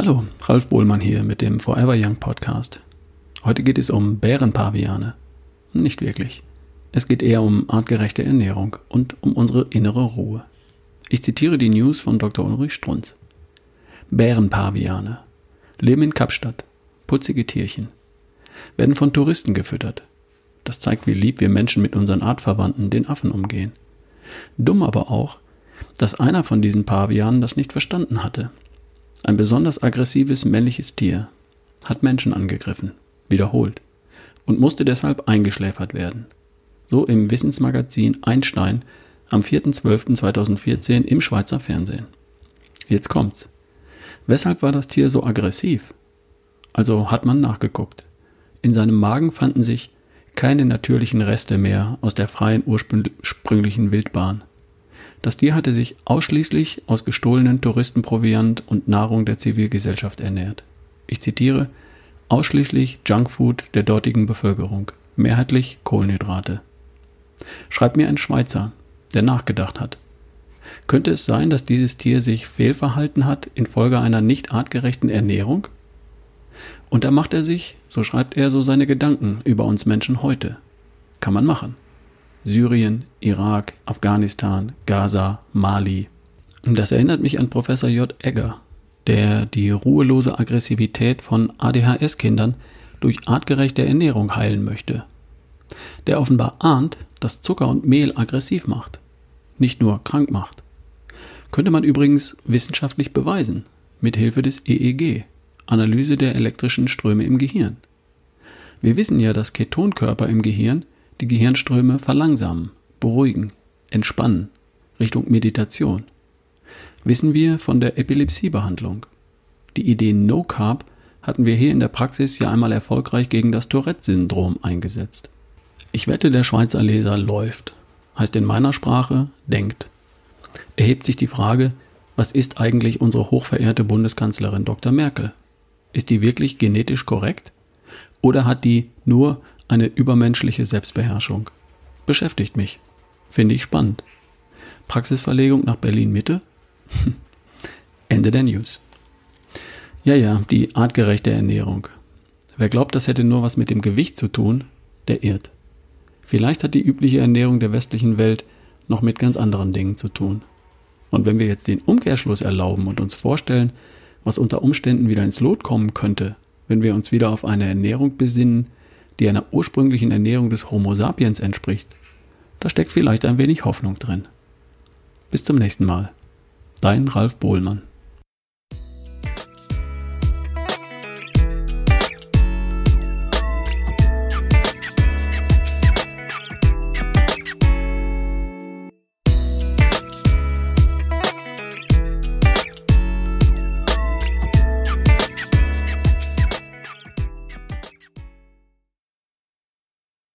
Hallo, Ralf Bohlmann hier mit dem Forever Young Podcast. Heute geht es um Bärenpaviane. Nicht wirklich. Es geht eher um artgerechte Ernährung und um unsere innere Ruhe. Ich zitiere die News von Dr. Ulrich Strunz. Bärenpaviane leben in Kapstadt, putzige Tierchen, werden von Touristen gefüttert. Das zeigt, wie lieb wir Menschen mit unseren Artverwandten, den Affen, umgehen. Dumm aber auch, dass einer von diesen Pavianen das nicht verstanden hatte ein besonders aggressives männliches Tier hat Menschen angegriffen, wiederholt, und musste deshalb eingeschläfert werden. So im Wissensmagazin Einstein am 4.12.2014 im Schweizer Fernsehen. Jetzt kommt's. Weshalb war das Tier so aggressiv? Also hat man nachgeguckt. In seinem Magen fanden sich keine natürlichen Reste mehr aus der freien ursprünglichen Wildbahn. Das Tier hatte sich ausschließlich aus gestohlenen Touristenproviant und Nahrung der Zivilgesellschaft ernährt. Ich zitiere ausschließlich Junkfood der dortigen Bevölkerung, mehrheitlich Kohlenhydrate. Schreibt mir ein Schweizer, der nachgedacht hat. Könnte es sein, dass dieses Tier sich fehlverhalten hat infolge einer nicht artgerechten Ernährung? Und da macht er sich, so schreibt er, so seine Gedanken über uns Menschen heute. Kann man machen. Syrien, Irak, Afghanistan, Gaza, Mali. Das erinnert mich an Professor J. Egger, der die ruhelose Aggressivität von ADHS-Kindern durch artgerechte Ernährung heilen möchte. Der offenbar ahnt, dass Zucker und Mehl aggressiv macht, nicht nur krank macht. Könnte man übrigens wissenschaftlich beweisen, mit Hilfe des EEG, Analyse der elektrischen Ströme im Gehirn. Wir wissen ja, dass Ketonkörper im Gehirn die Gehirnströme verlangsamen, beruhigen, entspannen, Richtung Meditation. Wissen wir von der Epilepsiebehandlung. Die Idee No Carb hatten wir hier in der Praxis ja einmal erfolgreich gegen das Tourette-Syndrom eingesetzt. Ich wette, der Schweizer Leser läuft, heißt in meiner Sprache denkt. Erhebt sich die Frage, was ist eigentlich unsere hochverehrte Bundeskanzlerin Dr. Merkel? Ist die wirklich genetisch korrekt? Oder hat die nur eine übermenschliche Selbstbeherrschung. Beschäftigt mich. Finde ich spannend. Praxisverlegung nach Berlin Mitte? Ende der News. Ja, ja, die artgerechte Ernährung. Wer glaubt, das hätte nur was mit dem Gewicht zu tun, der irrt. Vielleicht hat die übliche Ernährung der westlichen Welt noch mit ganz anderen Dingen zu tun. Und wenn wir jetzt den Umkehrschluss erlauben und uns vorstellen, was unter Umständen wieder ins Lot kommen könnte, wenn wir uns wieder auf eine Ernährung besinnen, die einer ursprünglichen Ernährung des Homo sapiens entspricht, da steckt vielleicht ein wenig Hoffnung drin. Bis zum nächsten Mal. Dein Ralf Bohlmann.